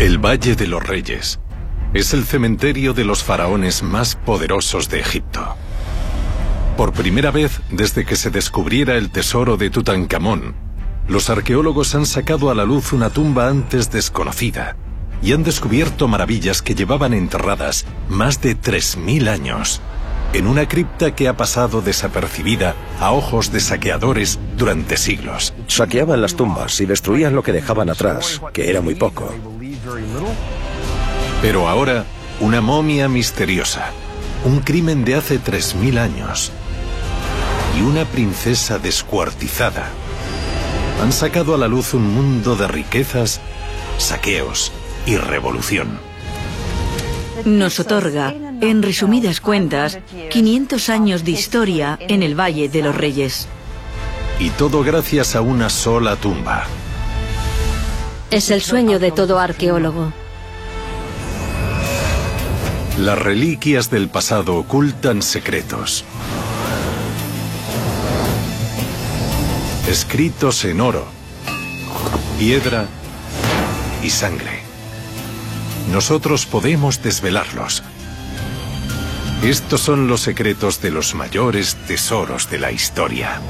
El Valle de los Reyes es el cementerio de los faraones más poderosos de Egipto. Por primera vez desde que se descubriera el tesoro de Tutankamón, los arqueólogos han sacado a la luz una tumba antes desconocida y han descubierto maravillas que llevaban enterradas más de 3.000 años en una cripta que ha pasado desapercibida a ojos de saqueadores durante siglos. Saqueaban las tumbas y destruían lo que dejaban atrás, que era muy poco. Pero ahora, una momia misteriosa, un crimen de hace 3.000 años y una princesa descuartizada han sacado a la luz un mundo de riquezas, saqueos y revolución. Nos otorga, en resumidas cuentas, 500 años de historia en el Valle de los Reyes. Y todo gracias a una sola tumba. Es el sueño de todo arqueólogo. Las reliquias del pasado ocultan secretos. Escritos en oro, piedra y sangre. Nosotros podemos desvelarlos. Estos son los secretos de los mayores tesoros de la historia.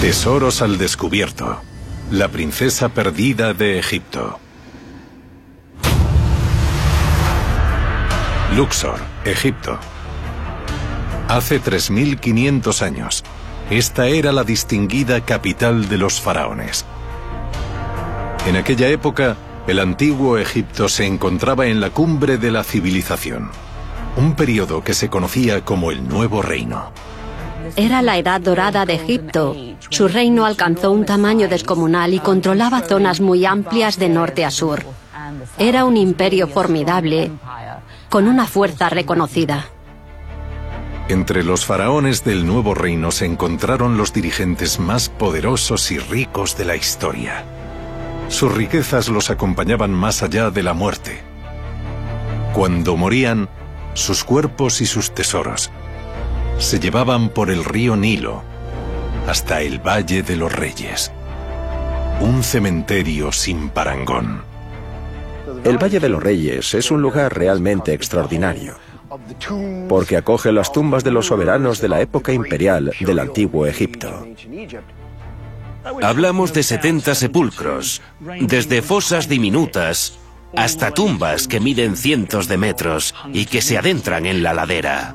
Tesoros al descubierto. La princesa perdida de Egipto. Luxor, Egipto. Hace 3.500 años, esta era la distinguida capital de los faraones. En aquella época, el antiguo Egipto se encontraba en la cumbre de la civilización, un periodo que se conocía como el Nuevo Reino. Era la edad dorada de Egipto. Su reino alcanzó un tamaño descomunal y controlaba zonas muy amplias de norte a sur. Era un imperio formidable, con una fuerza reconocida. Entre los faraones del nuevo reino se encontraron los dirigentes más poderosos y ricos de la historia. Sus riquezas los acompañaban más allá de la muerte. Cuando morían, sus cuerpos y sus tesoros se llevaban por el río Nilo hasta el Valle de los Reyes. Un cementerio sin parangón. El Valle de los Reyes es un lugar realmente extraordinario, porque acoge las tumbas de los soberanos de la época imperial del antiguo Egipto. Hablamos de 70 sepulcros, desde fosas diminutas hasta tumbas que miden cientos de metros y que se adentran en la ladera.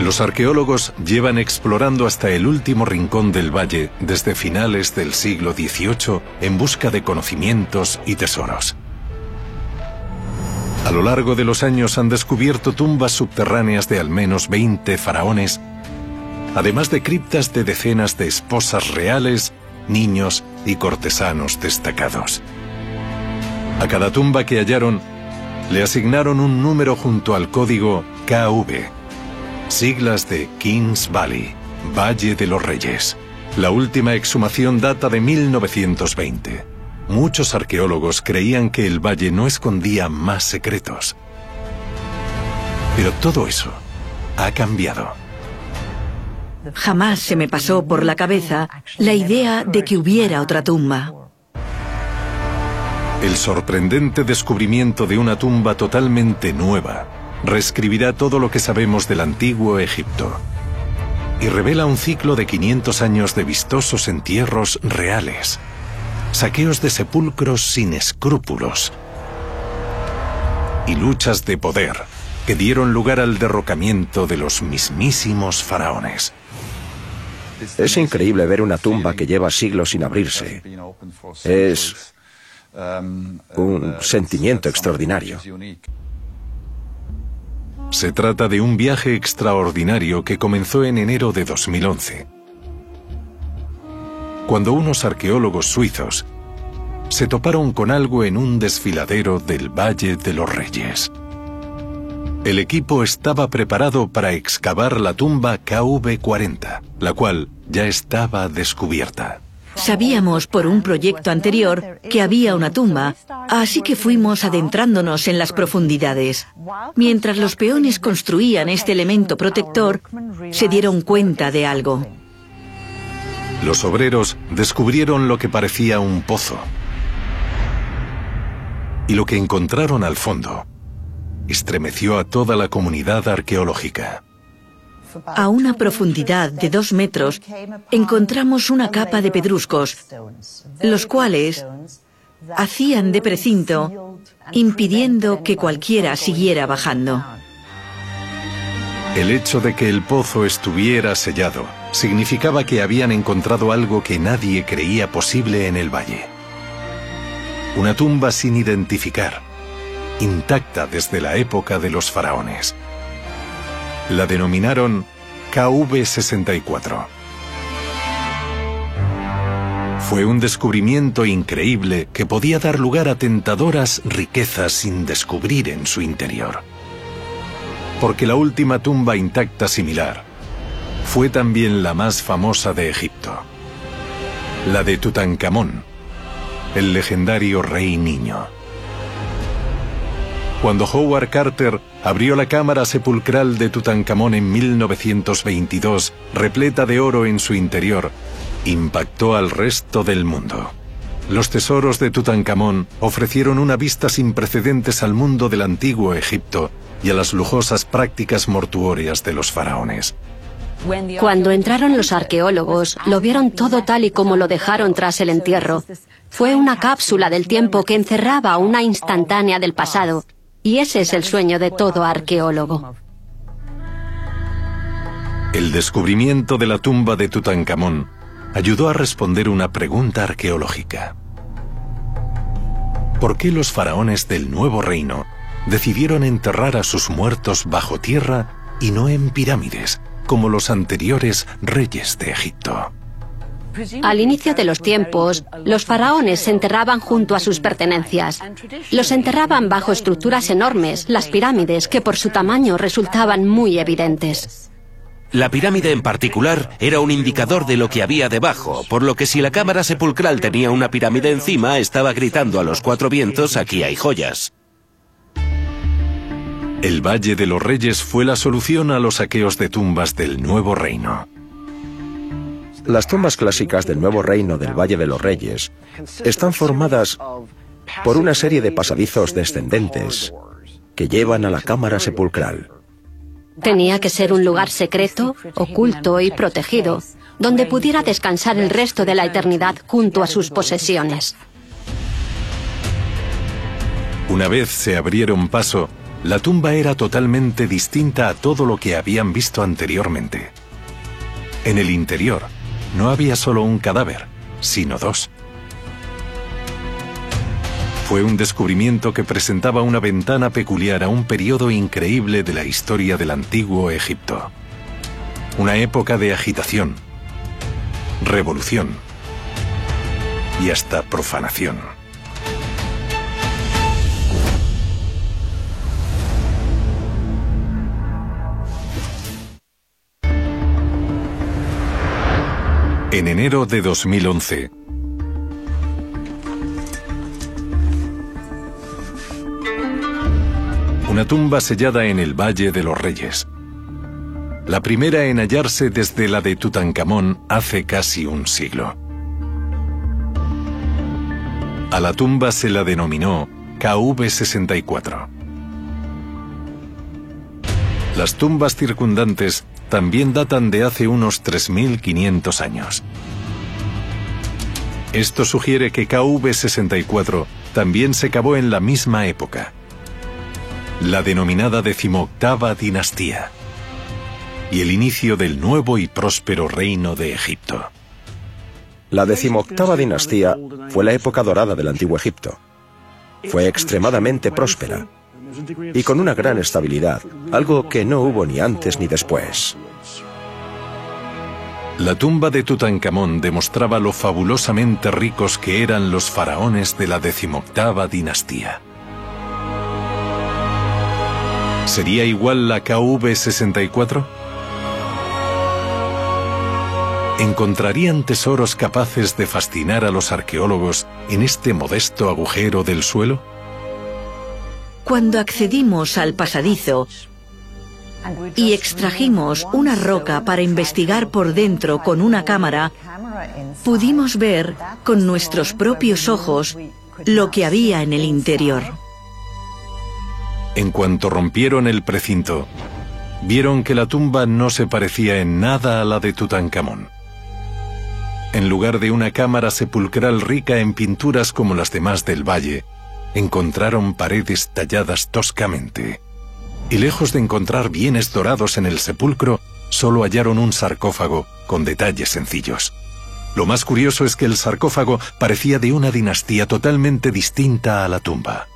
Los arqueólogos llevan explorando hasta el último rincón del valle desde finales del siglo XVIII en busca de conocimientos y tesoros. A lo largo de los años han descubierto tumbas subterráneas de al menos 20 faraones, además de criptas de decenas de esposas reales, niños y cortesanos destacados. A cada tumba que hallaron, le asignaron un número junto al código KV, siglas de Kings Valley, Valle de los Reyes. La última exhumación data de 1920. Muchos arqueólogos creían que el valle no escondía más secretos. Pero todo eso ha cambiado. Jamás se me pasó por la cabeza la idea de que hubiera otra tumba. El sorprendente descubrimiento de una tumba totalmente nueva reescribirá todo lo que sabemos del antiguo Egipto y revela un ciclo de 500 años de vistosos entierros reales, saqueos de sepulcros sin escrúpulos y luchas de poder que dieron lugar al derrocamiento de los mismísimos faraones. Es increíble ver una tumba que lleva siglos sin abrirse. Es un sentimiento extraordinario. Se trata de un viaje extraordinario que comenzó en enero de 2011, cuando unos arqueólogos suizos se toparon con algo en un desfiladero del Valle de los Reyes. El equipo estaba preparado para excavar la tumba KV-40, la cual ya estaba descubierta. Sabíamos por un proyecto anterior que había una tumba, así que fuimos adentrándonos en las profundidades. Mientras los peones construían este elemento protector, se dieron cuenta de algo. Los obreros descubrieron lo que parecía un pozo. Y lo que encontraron al fondo estremeció a toda la comunidad arqueológica. A una profundidad de dos metros encontramos una capa de pedruscos, los cuales hacían de precinto, impidiendo que cualquiera siguiera bajando. El hecho de que el pozo estuviera sellado significaba que habían encontrado algo que nadie creía posible en el valle. Una tumba sin identificar, intacta desde la época de los faraones. La denominaron KV-64. Fue un descubrimiento increíble que podía dar lugar a tentadoras riquezas sin descubrir en su interior. Porque la última tumba intacta similar fue también la más famosa de Egipto. La de Tutankamón, el legendario rey niño. Cuando Howard Carter abrió la cámara sepulcral de Tutankamón en 1922, repleta de oro en su interior, impactó al resto del mundo. Los tesoros de Tutankamón ofrecieron una vista sin precedentes al mundo del antiguo Egipto y a las lujosas prácticas mortuorias de los faraones. Cuando entraron los arqueólogos, lo vieron todo tal y como lo dejaron tras el entierro. Fue una cápsula del tiempo que encerraba una instantánea del pasado, y ese es el sueño de todo arqueólogo. El descubrimiento de la tumba de Tutankamón ayudó a responder una pregunta arqueológica. ¿Por qué los faraones del nuevo reino decidieron enterrar a sus muertos bajo tierra y no en pirámides, como los anteriores reyes de Egipto? Al inicio de los tiempos, los faraones se enterraban junto a sus pertenencias. Los enterraban bajo estructuras enormes, las pirámides, que por su tamaño resultaban muy evidentes. La pirámide en particular era un indicador de lo que había debajo, por lo que si la cámara sepulcral tenía una pirámide encima, estaba gritando a los cuatro vientos, aquí hay joyas. El Valle de los Reyes fue la solución a los saqueos de tumbas del Nuevo Reino. Las tumbas clásicas del Nuevo Reino del Valle de los Reyes están formadas por una serie de pasadizos descendentes que llevan a la cámara sepulcral. Tenía que ser un lugar secreto, oculto y protegido, donde pudiera descansar el resto de la eternidad junto a sus posesiones. Una vez se abrieron paso, la tumba era totalmente distinta a todo lo que habían visto anteriormente. En el interior, no había solo un cadáver, sino dos. Fue un descubrimiento que presentaba una ventana peculiar a un periodo increíble de la historia del antiguo Egipto. Una época de agitación, revolución y hasta profanación. En enero de 2011, una tumba sellada en el Valle de los Reyes. La primera en hallarse desde la de Tutankamón hace casi un siglo. A la tumba se la denominó KV-64. Las tumbas circundantes también datan de hace unos 3.500 años. Esto sugiere que KV-64 también se cavó en la misma época, la denominada decimoctava dinastía, y el inicio del nuevo y próspero reino de Egipto. La decimoctava dinastía fue la época dorada del antiguo Egipto. Fue extremadamente próspera y con una gran estabilidad, algo que no hubo ni antes ni después. La tumba de Tutankamón demostraba lo fabulosamente ricos que eran los faraones de la decimoctava dinastía. ¿Sería igual la KV-64? ¿Encontrarían tesoros capaces de fascinar a los arqueólogos en este modesto agujero del suelo? Cuando accedimos al pasadizo y extrajimos una roca para investigar por dentro con una cámara, pudimos ver con nuestros propios ojos lo que había en el interior. En cuanto rompieron el precinto, vieron que la tumba no se parecía en nada a la de Tutankamón. En lugar de una cámara sepulcral rica en pinturas como las demás del valle, encontraron paredes talladas toscamente. Y lejos de encontrar bienes dorados en el sepulcro, solo hallaron un sarcófago con detalles sencillos. Lo más curioso es que el sarcófago parecía de una dinastía totalmente distinta a la tumba.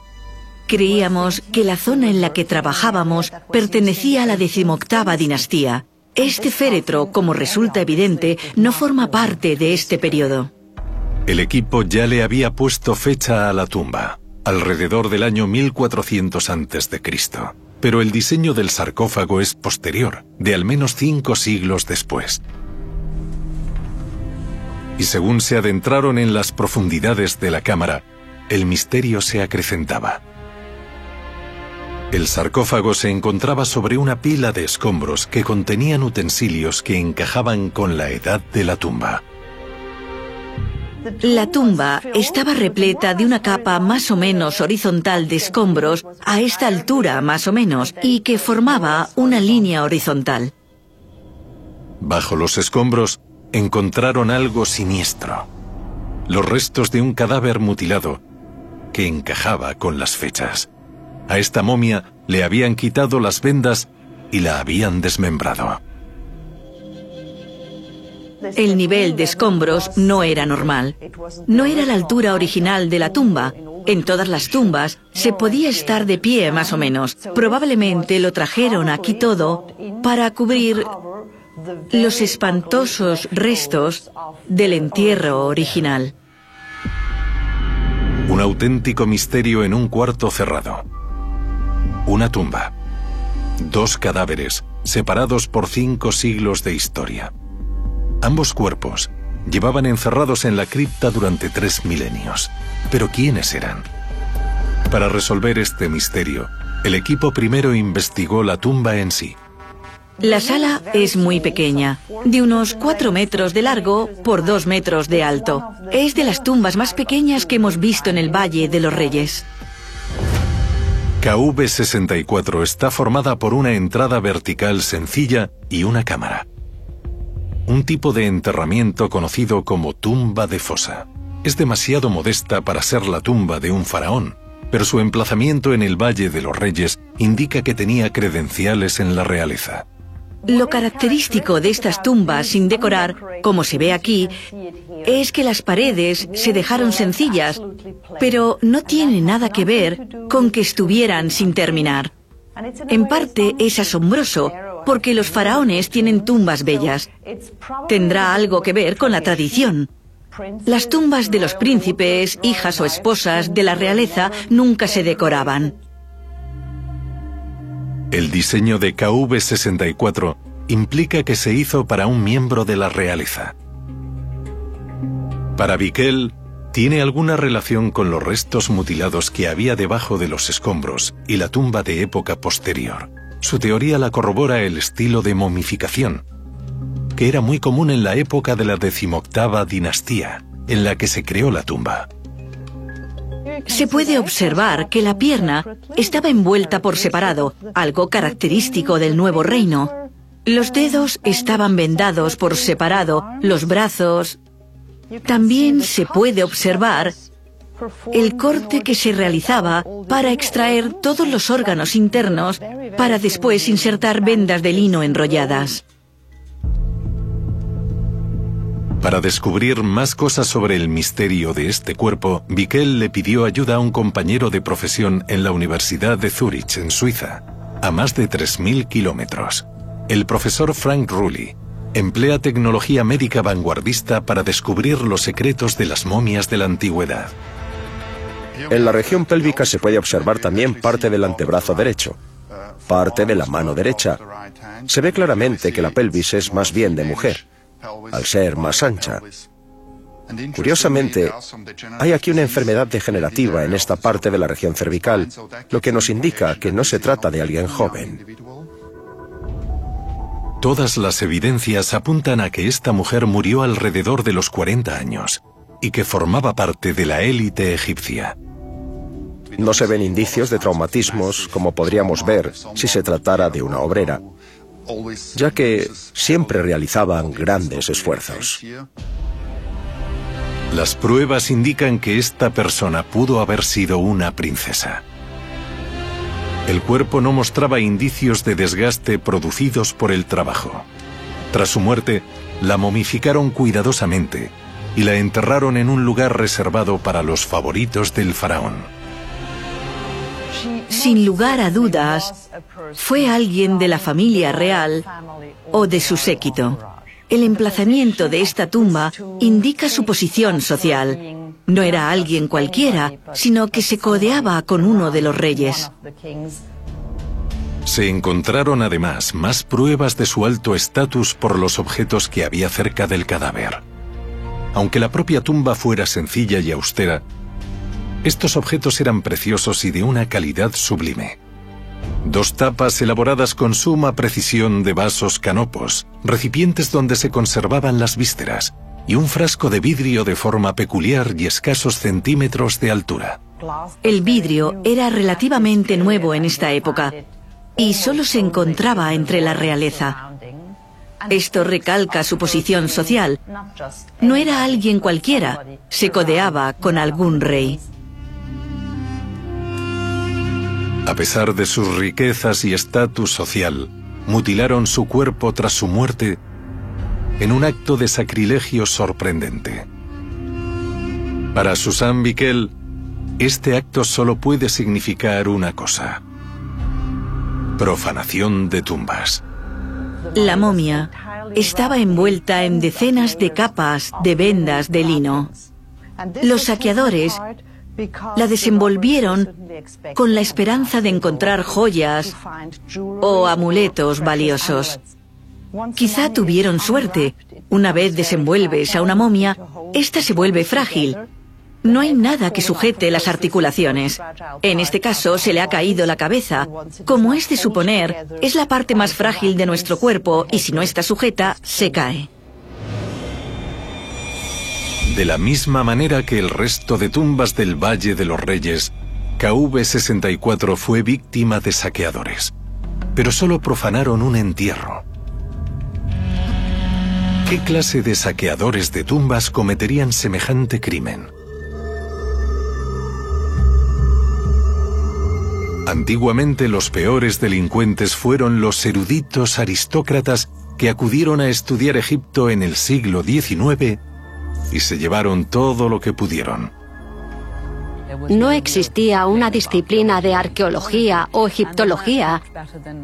Creíamos que la zona en la que trabajábamos pertenecía a la decimoctava dinastía. Este féretro, como resulta evidente, no forma parte de este periodo. El equipo ya le había puesto fecha a la tumba, alrededor del año 1400 a.C., pero el diseño del sarcófago es posterior, de al menos cinco siglos después. Y según se adentraron en las profundidades de la cámara, el misterio se acrecentaba. El sarcófago se encontraba sobre una pila de escombros que contenían utensilios que encajaban con la edad de la tumba. La tumba estaba repleta de una capa más o menos horizontal de escombros a esta altura más o menos y que formaba una línea horizontal. Bajo los escombros encontraron algo siniestro. Los restos de un cadáver mutilado que encajaba con las fechas. A esta momia le habían quitado las vendas y la habían desmembrado. El nivel de escombros no era normal. No era la altura original de la tumba. En todas las tumbas se podía estar de pie más o menos. Probablemente lo trajeron aquí todo para cubrir los espantosos restos del entierro original. Un auténtico misterio en un cuarto cerrado. Una tumba. Dos cadáveres, separados por cinco siglos de historia. Ambos cuerpos llevaban encerrados en la cripta durante tres milenios. Pero ¿quiénes eran? Para resolver este misterio, el equipo primero investigó la tumba en sí. La sala es muy pequeña, de unos cuatro metros de largo por dos metros de alto. Es de las tumbas más pequeñas que hemos visto en el Valle de los Reyes. KV-64 está formada por una entrada vertical sencilla y una cámara. Un tipo de enterramiento conocido como tumba de fosa. Es demasiado modesta para ser la tumba de un faraón, pero su emplazamiento en el Valle de los Reyes indica que tenía credenciales en la realeza. Lo característico de estas tumbas sin decorar, como se ve aquí, es que las paredes se dejaron sencillas, pero no tiene nada que ver con que estuvieran sin terminar. En parte es asombroso, porque los faraones tienen tumbas bellas. Tendrá algo que ver con la tradición. Las tumbas de los príncipes, hijas o esposas de la realeza nunca se decoraban. El diseño de KV-64 implica que se hizo para un miembro de la realeza. Para Viquel, tiene alguna relación con los restos mutilados que había debajo de los escombros y la tumba de época posterior. Su teoría la corrobora el estilo de momificación, que era muy común en la época de la decimoctava dinastía, en la que se creó la tumba. Se puede observar que la pierna estaba envuelta por separado, algo característico del nuevo reino. Los dedos estaban vendados por separado, los brazos. También se puede observar el corte que se realizaba para extraer todos los órganos internos para después insertar vendas de lino enrolladas. Para descubrir más cosas sobre el misterio de este cuerpo, Bickel le pidió ayuda a un compañero de profesión en la Universidad de Zurich, en Suiza, a más de 3.000 kilómetros. El profesor Frank Rulli emplea tecnología médica vanguardista para descubrir los secretos de las momias de la antigüedad. En la región pélvica se puede observar también parte del antebrazo derecho, parte de la mano derecha. Se ve claramente que la pelvis es más bien de mujer al ser más ancha. Curiosamente, hay aquí una enfermedad degenerativa en esta parte de la región cervical, lo que nos indica que no se trata de alguien joven. Todas las evidencias apuntan a que esta mujer murió alrededor de los 40 años y que formaba parte de la élite egipcia. No se ven indicios de traumatismos como podríamos ver si se tratara de una obrera, ya que siempre realizaban grandes esfuerzos. Las pruebas indican que esta persona pudo haber sido una princesa. El cuerpo no mostraba indicios de desgaste producidos por el trabajo. Tras su muerte, la momificaron cuidadosamente y la enterraron en un lugar reservado para los favoritos del faraón. Sin lugar a dudas, fue alguien de la familia real o de su séquito. El emplazamiento de esta tumba indica su posición social. No era alguien cualquiera, sino que se codeaba con uno de los reyes. Se encontraron además más pruebas de su alto estatus por los objetos que había cerca del cadáver. Aunque la propia tumba fuera sencilla y austera, estos objetos eran preciosos y de una calidad sublime. Dos tapas elaboradas con suma precisión de vasos canopos, recipientes donde se conservaban las vísceras, y un frasco de vidrio de forma peculiar y escasos centímetros de altura. El vidrio era relativamente nuevo en esta época y solo se encontraba entre la realeza. Esto recalca su posición social. No era alguien cualquiera, se codeaba con algún rey. A pesar de sus riquezas y estatus social, mutilaron su cuerpo tras su muerte en un acto de sacrilegio sorprendente. Para Susan Bickel, este acto solo puede significar una cosa. Profanación de tumbas. La momia estaba envuelta en decenas de capas de vendas de lino. Los saqueadores la desenvolvieron con la esperanza de encontrar joyas o amuletos valiosos. Quizá tuvieron suerte. Una vez desenvuelves a una momia, ésta se vuelve frágil. No hay nada que sujete las articulaciones. En este caso se le ha caído la cabeza. Como es de suponer, es la parte más frágil de nuestro cuerpo y si no está sujeta, se cae. De la misma manera que el resto de tumbas del Valle de los Reyes, KV-64 fue víctima de saqueadores. Pero solo profanaron un entierro. ¿Qué clase de saqueadores de tumbas cometerían semejante crimen? Antiguamente los peores delincuentes fueron los eruditos aristócratas que acudieron a estudiar Egipto en el siglo XIX y se llevaron todo lo que pudieron. No existía una disciplina de arqueología o egiptología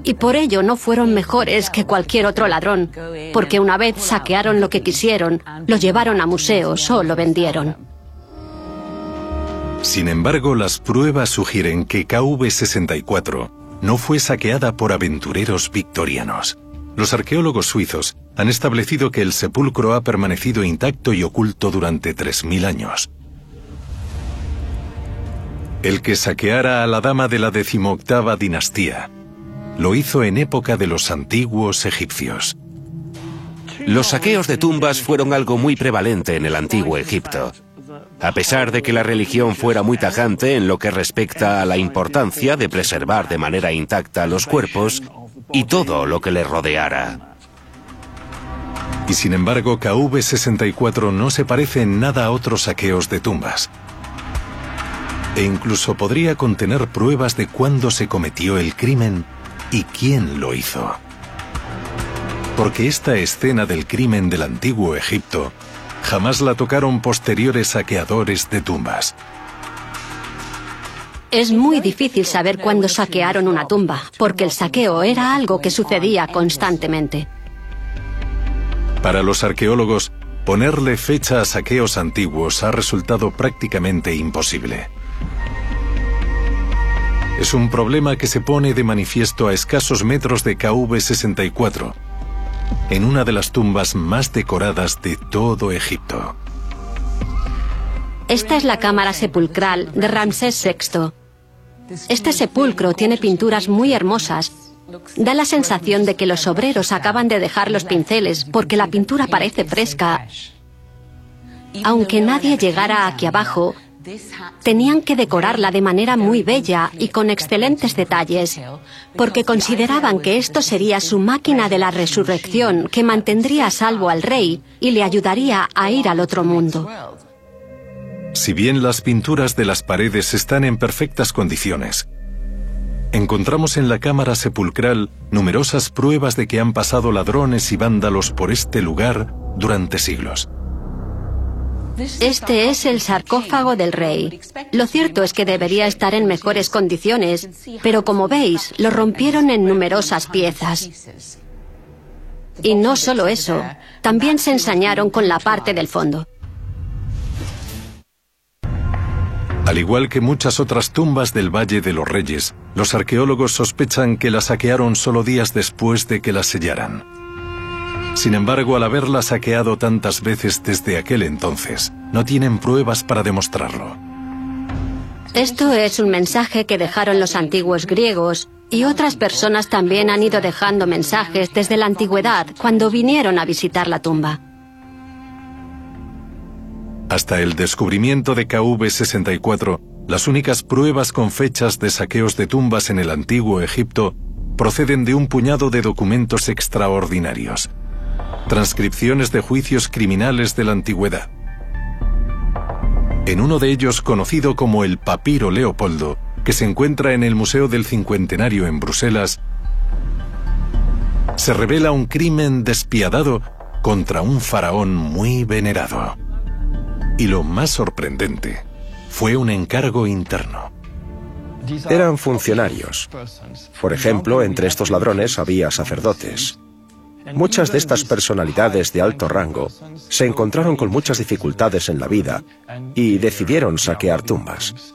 y por ello no fueron mejores que cualquier otro ladrón, porque una vez saquearon lo que quisieron, lo llevaron a museos o lo vendieron. Sin embargo, las pruebas sugieren que KV-64 no fue saqueada por aventureros victorianos. Los arqueólogos suizos han establecido que el sepulcro ha permanecido intacto y oculto durante 3.000 años. El que saqueara a la dama de la decimoctava dinastía lo hizo en época de los antiguos egipcios. Los saqueos de tumbas fueron algo muy prevalente en el antiguo Egipto. A pesar de que la religión fuera muy tajante en lo que respecta a la importancia de preservar de manera intacta los cuerpos, y todo lo que le rodeara. Y sin embargo, KV-64 no se parece en nada a otros saqueos de tumbas. E incluso podría contener pruebas de cuándo se cometió el crimen y quién lo hizo. Porque esta escena del crimen del antiguo Egipto jamás la tocaron posteriores saqueadores de tumbas. Es muy difícil saber cuándo saquearon una tumba, porque el saqueo era algo que sucedía constantemente. Para los arqueólogos, ponerle fecha a saqueos antiguos ha resultado prácticamente imposible. Es un problema que se pone de manifiesto a escasos metros de KV-64, en una de las tumbas más decoradas de todo Egipto. Esta es la cámara sepulcral de Ramsés VI. Este sepulcro tiene pinturas muy hermosas Da la sensación de que los obreros acaban de dejar los pinceles porque la pintura parece fresca. Aunque nadie llegara aquí abajo, tenían que decorarla de manera muy bella y con excelentes detalles, porque consideraban que esto sería su máquina de la resurrección que mantendría a salvo al rey y le ayudaría a ir al otro mundo. Si bien las pinturas de las paredes están en perfectas condiciones, encontramos en la cámara sepulcral numerosas pruebas de que han pasado ladrones y vándalos por este lugar durante siglos. Este es el sarcófago del rey. Lo cierto es que debería estar en mejores condiciones, pero como veis, lo rompieron en numerosas piezas. Y no solo eso, también se ensañaron con la parte del fondo. Al igual que muchas otras tumbas del Valle de los Reyes, los arqueólogos sospechan que la saquearon solo días después de que la sellaran. Sin embargo, al haberla saqueado tantas veces desde aquel entonces, no tienen pruebas para demostrarlo. Esto es un mensaje que dejaron los antiguos griegos y otras personas también han ido dejando mensajes desde la antigüedad cuando vinieron a visitar la tumba. Hasta el descubrimiento de KV-64, las únicas pruebas con fechas de saqueos de tumbas en el antiguo Egipto proceden de un puñado de documentos extraordinarios. Transcripciones de juicios criminales de la antigüedad. En uno de ellos, conocido como el Papiro Leopoldo, que se encuentra en el Museo del Cincuentenario en Bruselas, se revela un crimen despiadado contra un faraón muy venerado. Y lo más sorprendente, fue un encargo interno. Eran funcionarios. Por ejemplo, entre estos ladrones había sacerdotes. Muchas de estas personalidades de alto rango se encontraron con muchas dificultades en la vida y decidieron saquear tumbas.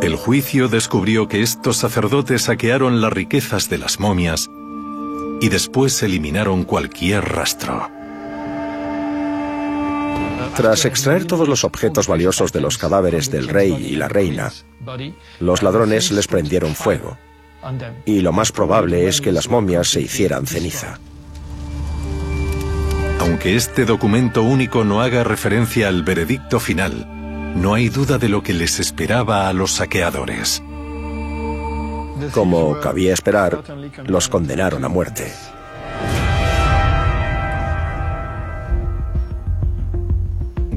El juicio descubrió que estos sacerdotes saquearon las riquezas de las momias y después eliminaron cualquier rastro. Tras extraer todos los objetos valiosos de los cadáveres del rey y la reina, los ladrones les prendieron fuego. Y lo más probable es que las momias se hicieran ceniza. Aunque este documento único no haga referencia al veredicto final, no hay duda de lo que les esperaba a los saqueadores. Como cabía esperar, los condenaron a muerte.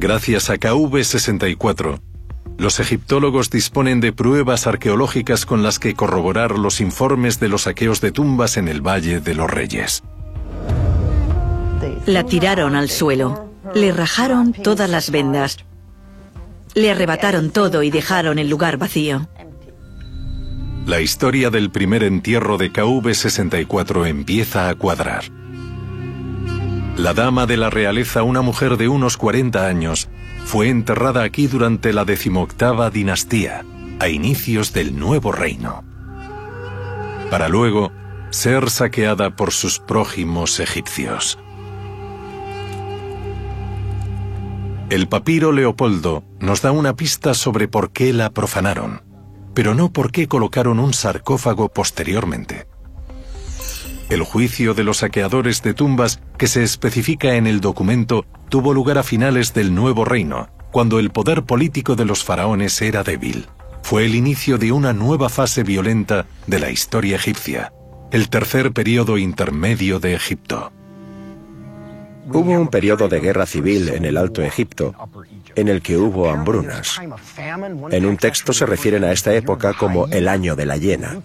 Gracias a KV-64, los egiptólogos disponen de pruebas arqueológicas con las que corroborar los informes de los saqueos de tumbas en el Valle de los Reyes. La tiraron al suelo, le rajaron todas las vendas, le arrebataron todo y dejaron el lugar vacío. La historia del primer entierro de KV-64 empieza a cuadrar. La dama de la realeza, una mujer de unos 40 años, fue enterrada aquí durante la decimoctava dinastía, a inicios del nuevo reino, para luego ser saqueada por sus prójimos egipcios. El papiro Leopoldo nos da una pista sobre por qué la profanaron, pero no por qué colocaron un sarcófago posteriormente. El juicio de los saqueadores de tumbas que se especifica en el documento tuvo lugar a finales del Nuevo Reino, cuando el poder político de los faraones era débil. Fue el inicio de una nueva fase violenta de la historia egipcia, el tercer periodo intermedio de Egipto. Hubo un periodo de guerra civil en el Alto Egipto en el que hubo hambrunas. En un texto se refieren a esta época como el año de la hiena.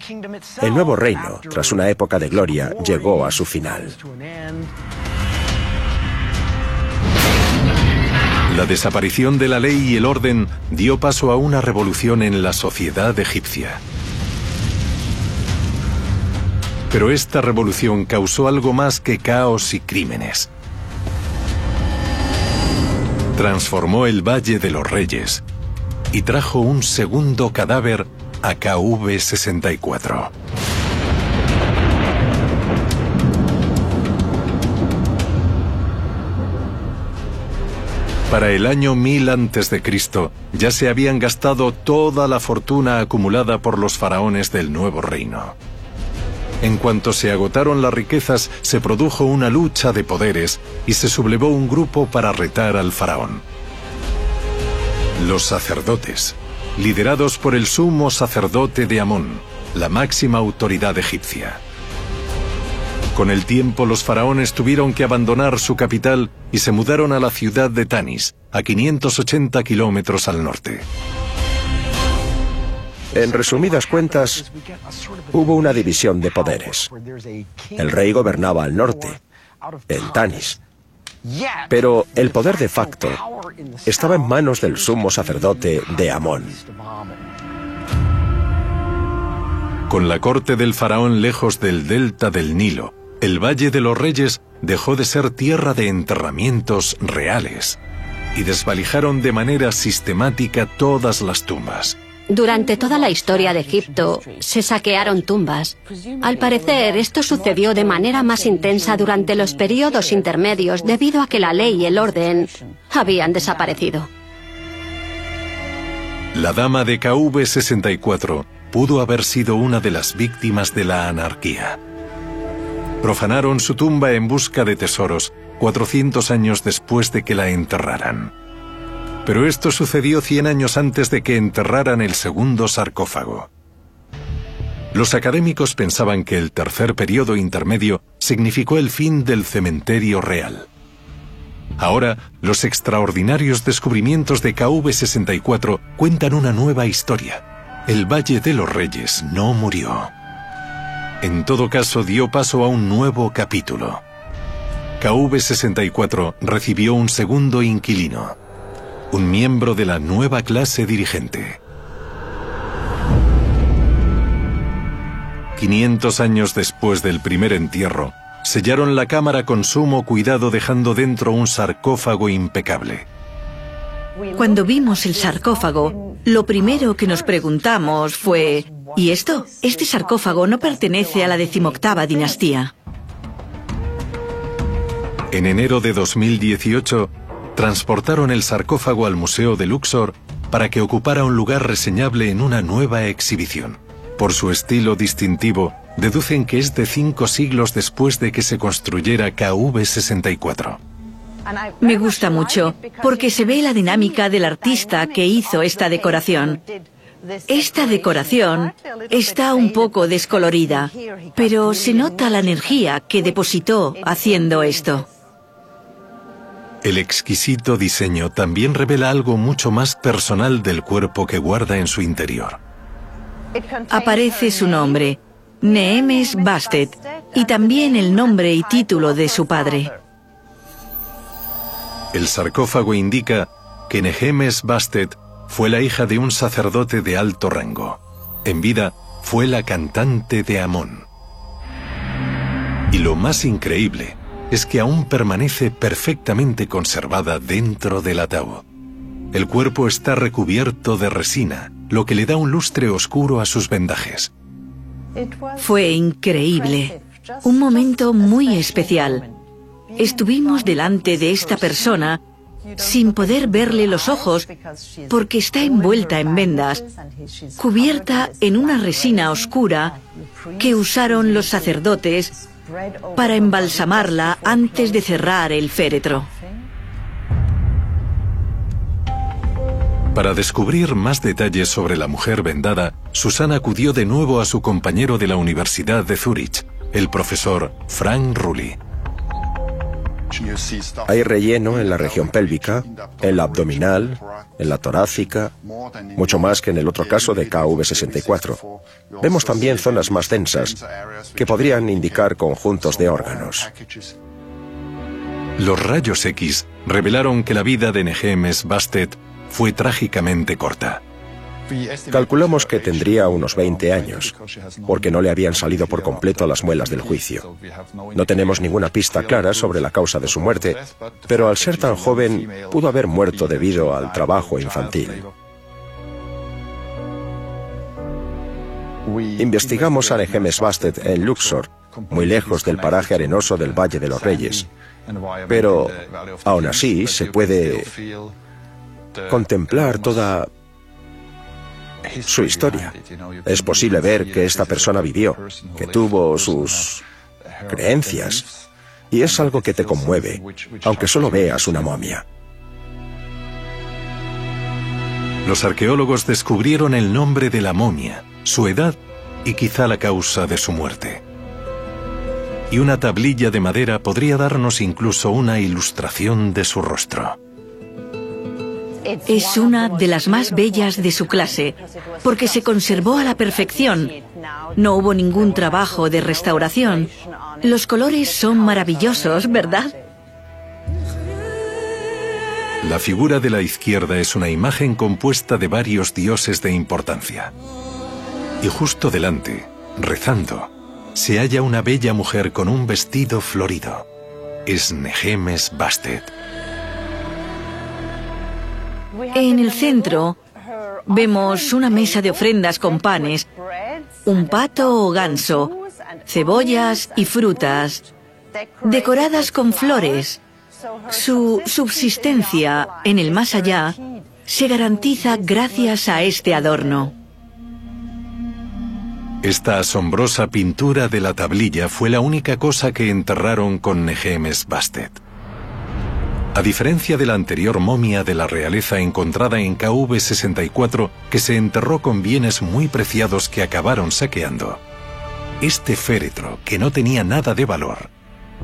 El nuevo reino, tras una época de gloria, llegó a su final. La desaparición de la ley y el orden dio paso a una revolución en la sociedad egipcia. Pero esta revolución causó algo más que caos y crímenes transformó el Valle de los Reyes y trajo un segundo cadáver a KV-64. Para el año 1000 a.C. ya se habían gastado toda la fortuna acumulada por los faraones del nuevo reino. En cuanto se agotaron las riquezas, se produjo una lucha de poderes y se sublevó un grupo para retar al faraón. Los sacerdotes, liderados por el sumo sacerdote de Amón, la máxima autoridad egipcia. Con el tiempo los faraones tuvieron que abandonar su capital y se mudaron a la ciudad de Tanis, a 580 kilómetros al norte. En resumidas cuentas, hubo una división de poderes. El rey gobernaba al norte, en Tanis. Pero el poder de facto estaba en manos del sumo sacerdote de Amón. Con la corte del faraón lejos del delta del Nilo, el Valle de los Reyes dejó de ser tierra de enterramientos reales y desvalijaron de manera sistemática todas las tumbas. Durante toda la historia de Egipto se saquearon tumbas. Al parecer, esto sucedió de manera más intensa durante los periodos intermedios debido a que la ley y el orden habían desaparecido. La dama de KV-64 pudo haber sido una de las víctimas de la anarquía. Profanaron su tumba en busca de tesoros 400 años después de que la enterraran. Pero esto sucedió 100 años antes de que enterraran el segundo sarcófago. Los académicos pensaban que el tercer periodo intermedio significó el fin del cementerio real. Ahora, los extraordinarios descubrimientos de KV-64 cuentan una nueva historia. El Valle de los Reyes no murió. En todo caso, dio paso a un nuevo capítulo. KV-64 recibió un segundo inquilino, un miembro de la nueva clase dirigente. 500 años después del primer entierro, sellaron la cámara con sumo cuidado dejando dentro un sarcófago impecable. Cuando vimos el sarcófago, lo primero que nos preguntamos fue, ¿y esto? Este sarcófago no pertenece a la decimoctava dinastía. En enero de 2018, transportaron el sarcófago al Museo de Luxor para que ocupara un lugar reseñable en una nueva exhibición. Por su estilo distintivo, deducen que es de cinco siglos después de que se construyera KV-64. Me gusta mucho porque se ve la dinámica del artista que hizo esta decoración. Esta decoración está un poco descolorida, pero se nota la energía que depositó haciendo esto. El exquisito diseño también revela algo mucho más personal del cuerpo que guarda en su interior. Aparece su nombre, Neemes Bastet, y también el nombre y título de su padre. El sarcófago indica que Nehemes Bastet fue la hija de un sacerdote de alto rango. En vida fue la cantante de Amón. Y lo más increíble es que aún permanece perfectamente conservada dentro del ataúd. El cuerpo está recubierto de resina, lo que le da un lustre oscuro a sus vendajes. Fue increíble, un momento muy especial. Estuvimos delante de esta persona sin poder verle los ojos porque está envuelta en vendas, cubierta en una resina oscura que usaron los sacerdotes para embalsamarla antes de cerrar el féretro. Para descubrir más detalles sobre la mujer vendada, Susana acudió de nuevo a su compañero de la Universidad de Zurich, el profesor Frank Rulli. Hay relleno en la región pélvica, en la abdominal, en la torácica, mucho más que en el otro caso de KV64. Vemos también zonas más densas que podrían indicar conjuntos de órganos. Los rayos X revelaron que la vida de Nehemes Bastet fue trágicamente corta. Calculamos que tendría unos 20 años, porque no le habían salido por completo las muelas del juicio. No tenemos ninguna pista clara sobre la causa de su muerte, pero al ser tan joven pudo haber muerto debido al trabajo infantil. Investigamos a Nehemes Bastet en Luxor muy lejos del paraje arenoso del Valle de los Reyes. Pero aún así se puede contemplar toda su historia. Es posible ver que esta persona vivió, que tuvo sus creencias, y es algo que te conmueve, aunque solo veas una momia. Los arqueólogos descubrieron el nombre de la momia, su edad y quizá la causa de su muerte. Y una tablilla de madera podría darnos incluso una ilustración de su rostro. Es una de las más bellas de su clase, porque se conservó a la perfección. No hubo ningún trabajo de restauración. Los colores son maravillosos, ¿verdad? La figura de la izquierda es una imagen compuesta de varios dioses de importancia. Y justo delante, rezando, se halla una bella mujer con un vestido florido. Es Nehemes Bastet. En el centro vemos una mesa de ofrendas con panes, un pato o ganso, cebollas y frutas, decoradas con flores. Su subsistencia en el más allá se garantiza gracias a este adorno. Esta asombrosa pintura de la tablilla fue la única cosa que enterraron con Nehemes Bastet. A diferencia de la anterior momia de la realeza encontrada en KV-64, que se enterró con bienes muy preciados que acabaron saqueando, este féretro, que no tenía nada de valor,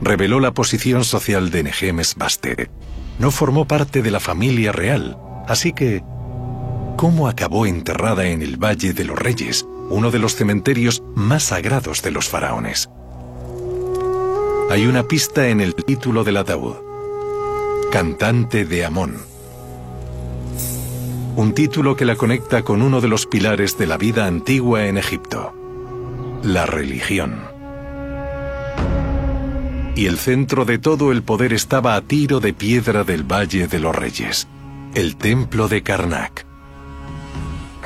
reveló la posición social de Nehemes Bastet. No formó parte de la familia real, así que... ¿Cómo acabó enterrada en el Valle de los Reyes, uno de los cementerios más sagrados de los faraones? Hay una pista en el título del ataúd cantante de Amón. Un título que la conecta con uno de los pilares de la vida antigua en Egipto, la religión. Y el centro de todo el poder estaba a tiro de piedra del Valle de los Reyes, el templo de Karnak.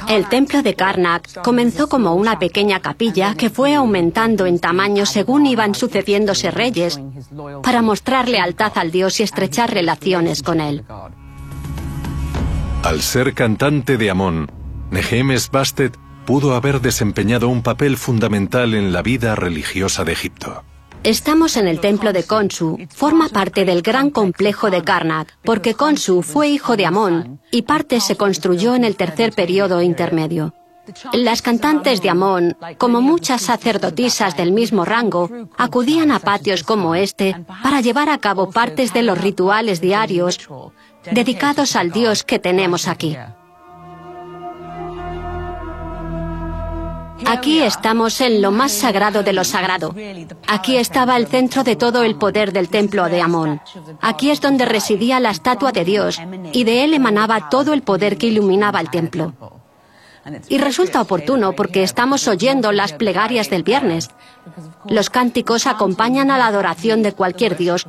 El templo de Karnak comenzó como una pequeña capilla que fue aumentando en tamaño según iban sucediéndose reyes para mostrar lealtad al dios y estrechar relaciones con él. Al ser cantante de Amón, Nehemes Bastet pudo haber desempeñado un papel fundamental en la vida religiosa de Egipto. Estamos en el templo de Khonsu. Forma parte del gran complejo de Karnak, porque Khonsu fue hijo de Amón y parte se construyó en el tercer periodo intermedio. Las cantantes de Amón, como muchas sacerdotisas del mismo rango, acudían a patios como este para llevar a cabo partes de los rituales diarios dedicados al Dios que tenemos aquí. Aquí estamos en lo más sagrado de lo sagrado. Aquí estaba el centro de todo el poder del templo de Amón. Aquí es donde residía la estatua de Dios y de él emanaba todo el poder que iluminaba el templo. Y resulta oportuno porque estamos oyendo las plegarias del viernes. Los cánticos acompañan a la adoración de cualquier dios,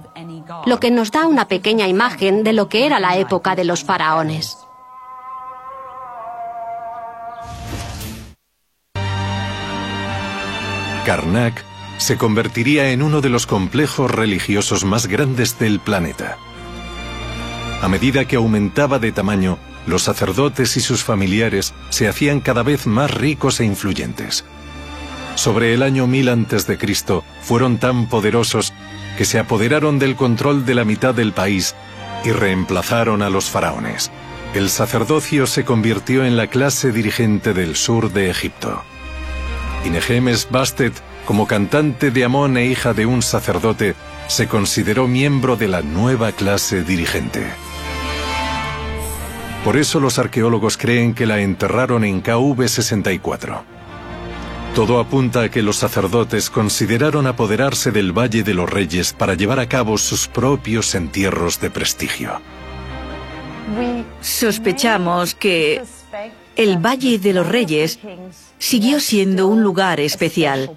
lo que nos da una pequeña imagen de lo que era la época de los faraones. Karnak se convertiría en uno de los complejos religiosos más grandes del planeta. A medida que aumentaba de tamaño, los sacerdotes y sus familiares se hacían cada vez más ricos e influyentes. Sobre el año 1000 a.C. fueron tan poderosos que se apoderaron del control de la mitad del país y reemplazaron a los faraones. El sacerdocio se convirtió en la clase dirigente del sur de Egipto. Inegemes Bastet, como cantante de Amón e hija de un sacerdote, se consideró miembro de la nueva clase dirigente. Por eso los arqueólogos creen que la enterraron en KV-64. Todo apunta a que los sacerdotes consideraron apoderarse del Valle de los Reyes para llevar a cabo sus propios entierros de prestigio. Sospechamos que el Valle de los Reyes siguió siendo un lugar especial,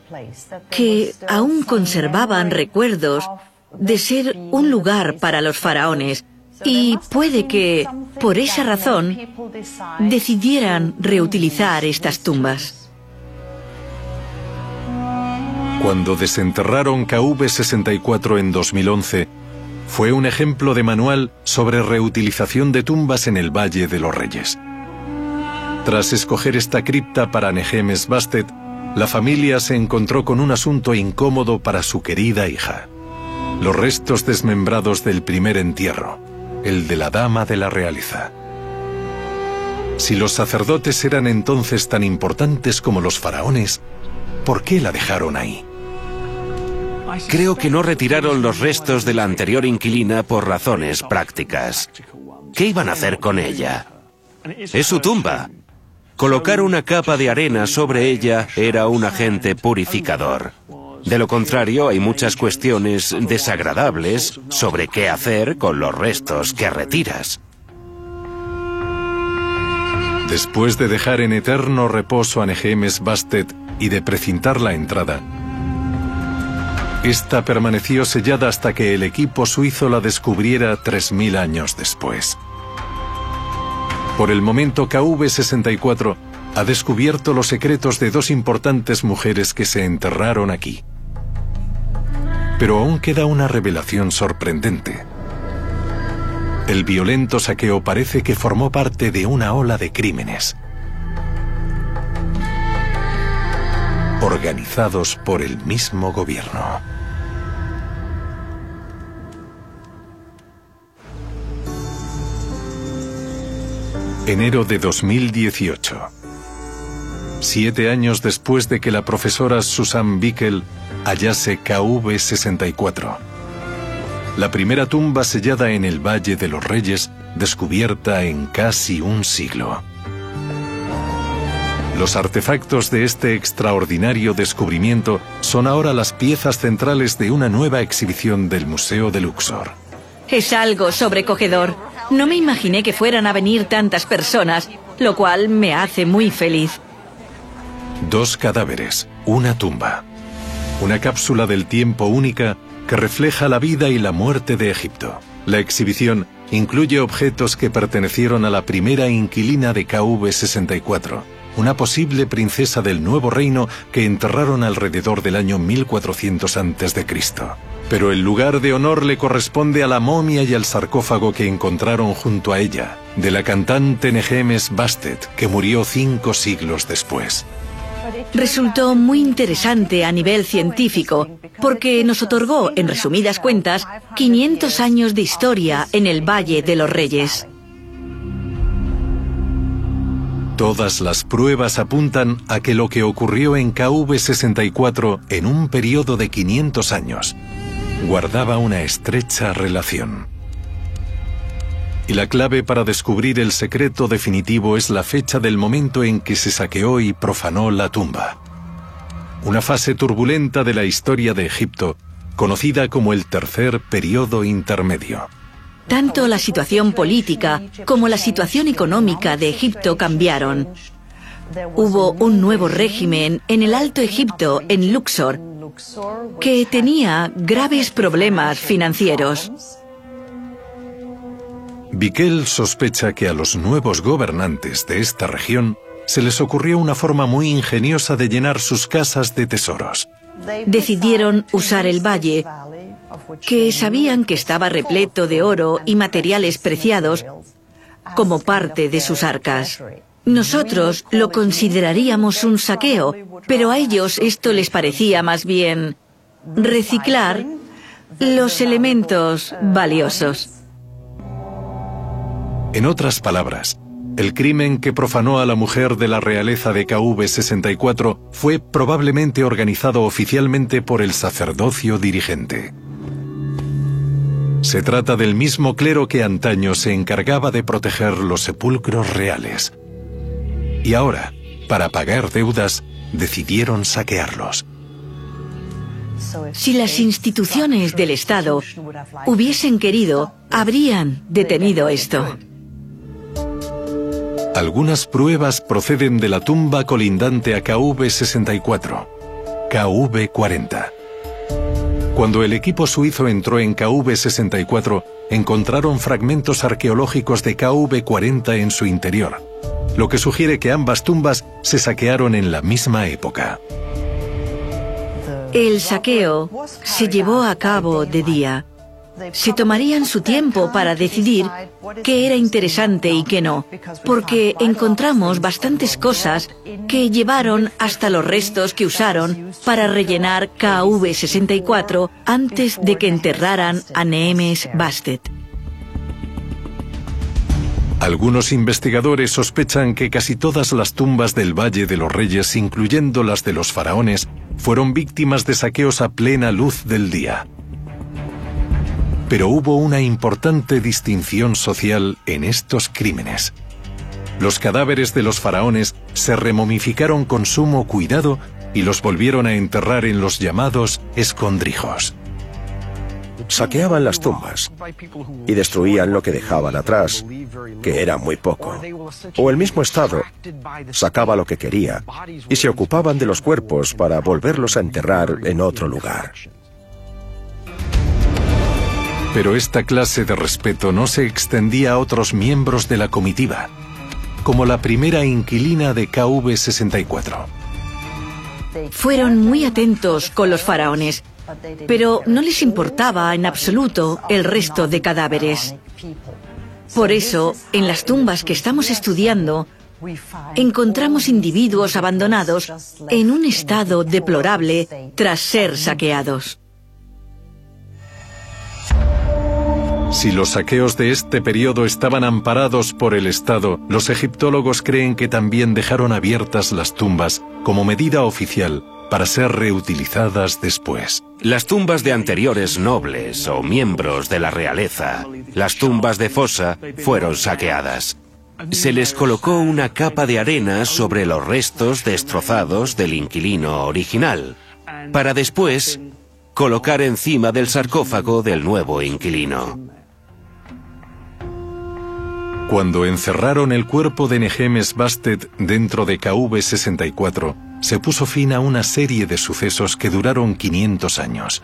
que aún conservaban recuerdos de ser un lugar para los faraones, y puede que, por esa razón, decidieran reutilizar estas tumbas. Cuando desenterraron KV-64 en 2011, fue un ejemplo de manual sobre reutilización de tumbas en el Valle de los Reyes. Tras escoger esta cripta para Nehemes Bastet, la familia se encontró con un asunto incómodo para su querida hija. Los restos desmembrados del primer entierro, el de la dama de la realeza. Si los sacerdotes eran entonces tan importantes como los faraones, ¿por qué la dejaron ahí? Creo que no retiraron los restos de la anterior inquilina por razones prácticas. ¿Qué iban a hacer con ella? Es su tumba. Colocar una capa de arena sobre ella era un agente purificador. De lo contrario, hay muchas cuestiones desagradables sobre qué hacer con los restos que retiras. Después de dejar en eterno reposo a Nehemes Bastet y de precintar la entrada, esta permaneció sellada hasta que el equipo suizo la descubriera 3.000 años después. Por el momento KV-64 ha descubierto los secretos de dos importantes mujeres que se enterraron aquí. Pero aún queda una revelación sorprendente. El violento saqueo parece que formó parte de una ola de crímenes. Organizados por el mismo gobierno. Enero de 2018. Siete años después de que la profesora Susan Bickel hallase KV-64. La primera tumba sellada en el Valle de los Reyes, descubierta en casi un siglo. Los artefactos de este extraordinario descubrimiento son ahora las piezas centrales de una nueva exhibición del Museo de Luxor. Es algo sobrecogedor. No me imaginé que fueran a venir tantas personas, lo cual me hace muy feliz. Dos cadáveres, una tumba. Una cápsula del tiempo única que refleja la vida y la muerte de Egipto. La exhibición incluye objetos que pertenecieron a la primera inquilina de KV-64, una posible princesa del Nuevo Reino que enterraron alrededor del año 1400 a.C pero el lugar de honor le corresponde a la momia y al sarcófago que encontraron junto a ella, de la cantante Nehemes Bastet, que murió cinco siglos después. Resultó muy interesante a nivel científico, porque nos otorgó, en resumidas cuentas, 500 años de historia en el Valle de los Reyes. Todas las pruebas apuntan a que lo que ocurrió en KV-64 en un periodo de 500 años guardaba una estrecha relación. Y la clave para descubrir el secreto definitivo es la fecha del momento en que se saqueó y profanó la tumba. Una fase turbulenta de la historia de Egipto, conocida como el tercer periodo intermedio. Tanto la situación política como la situación económica de Egipto cambiaron. Hubo un nuevo régimen en el Alto Egipto, en Luxor, que tenía graves problemas financieros. Biquel sospecha que a los nuevos gobernantes de esta región se les ocurrió una forma muy ingeniosa de llenar sus casas de tesoros. Decidieron usar el valle, que sabían que estaba repleto de oro y materiales preciados, como parte de sus arcas. Nosotros lo consideraríamos un saqueo, pero a ellos esto les parecía más bien reciclar los elementos valiosos. En otras palabras, el crimen que profanó a la mujer de la realeza de KV-64 fue probablemente organizado oficialmente por el sacerdocio dirigente. Se trata del mismo clero que antaño se encargaba de proteger los sepulcros reales. Y ahora, para pagar deudas, decidieron saquearlos. Si las instituciones del Estado hubiesen querido, habrían detenido esto. Algunas pruebas proceden de la tumba colindante a KV-64, KV-40. Cuando el equipo suizo entró en KV-64, encontraron fragmentos arqueológicos de KV-40 en su interior lo que sugiere que ambas tumbas se saquearon en la misma época. El saqueo se llevó a cabo de día. Se tomarían su tiempo para decidir qué era interesante y qué no, porque encontramos bastantes cosas que llevaron hasta los restos que usaron para rellenar KV-64 antes de que enterraran a Neemes Bastet. Algunos investigadores sospechan que casi todas las tumbas del Valle de los Reyes, incluyendo las de los faraones, fueron víctimas de saqueos a plena luz del día. Pero hubo una importante distinción social en estos crímenes. Los cadáveres de los faraones se remomificaron con sumo cuidado y los volvieron a enterrar en los llamados escondrijos saqueaban las tumbas y destruían lo que dejaban atrás, que era muy poco. O el mismo Estado sacaba lo que quería y se ocupaban de los cuerpos para volverlos a enterrar en otro lugar. Pero esta clase de respeto no se extendía a otros miembros de la comitiva, como la primera inquilina de KV-64. Fueron muy atentos con los faraones pero no les importaba en absoluto el resto de cadáveres. Por eso, en las tumbas que estamos estudiando, encontramos individuos abandonados en un estado deplorable tras ser saqueados. Si los saqueos de este periodo estaban amparados por el Estado, los egiptólogos creen que también dejaron abiertas las tumbas como medida oficial para ser reutilizadas después. Las tumbas de anteriores nobles o miembros de la realeza, las tumbas de fosa, fueron saqueadas. Se les colocó una capa de arena sobre los restos destrozados del inquilino original, para después colocar encima del sarcófago del nuevo inquilino. Cuando encerraron el cuerpo de Nehemes Bastet dentro de KV-64, se puso fin a una serie de sucesos que duraron 500 años.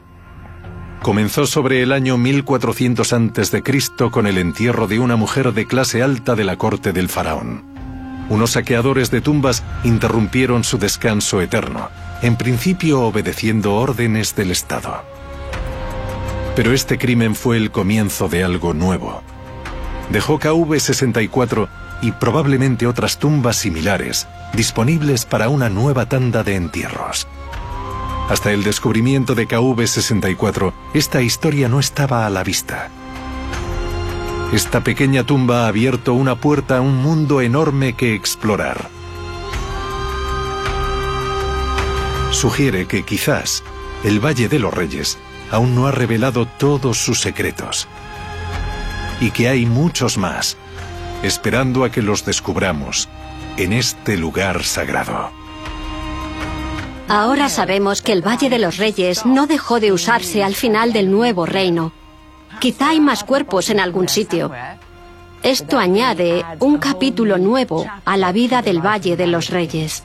Comenzó sobre el año 1400 a.C. con el entierro de una mujer de clase alta de la corte del faraón. Unos saqueadores de tumbas interrumpieron su descanso eterno, en principio obedeciendo órdenes del Estado. Pero este crimen fue el comienzo de algo nuevo. Dejó KV-64 y probablemente otras tumbas similares disponibles para una nueva tanda de entierros. Hasta el descubrimiento de KV-64, esta historia no estaba a la vista. Esta pequeña tumba ha abierto una puerta a un mundo enorme que explorar. Sugiere que quizás el Valle de los Reyes aún no ha revelado todos sus secretos y que hay muchos más esperando a que los descubramos en este lugar sagrado. Ahora sabemos que el Valle de los Reyes no dejó de usarse al final del nuevo reino. Quizá hay más cuerpos en algún sitio. Esto añade un capítulo nuevo a la vida del Valle de los Reyes.